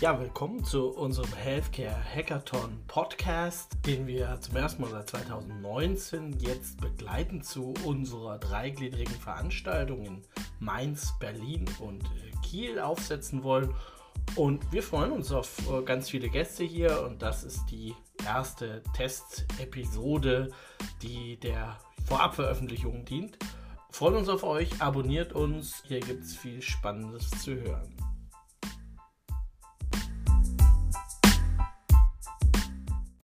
Ja, willkommen zu unserem Healthcare Hackathon Podcast, den wir zum ersten Mal seit 2019 jetzt begleiten zu unserer dreigliedrigen Veranstaltung in Mainz, Berlin und äh, Kiel aufsetzen wollen. Und wir freuen uns auf äh, ganz viele Gäste hier und das ist die erste Testepisode, die der Vorabveröffentlichung dient. Freuen uns auf euch, abonniert uns, hier gibt es viel Spannendes zu hören.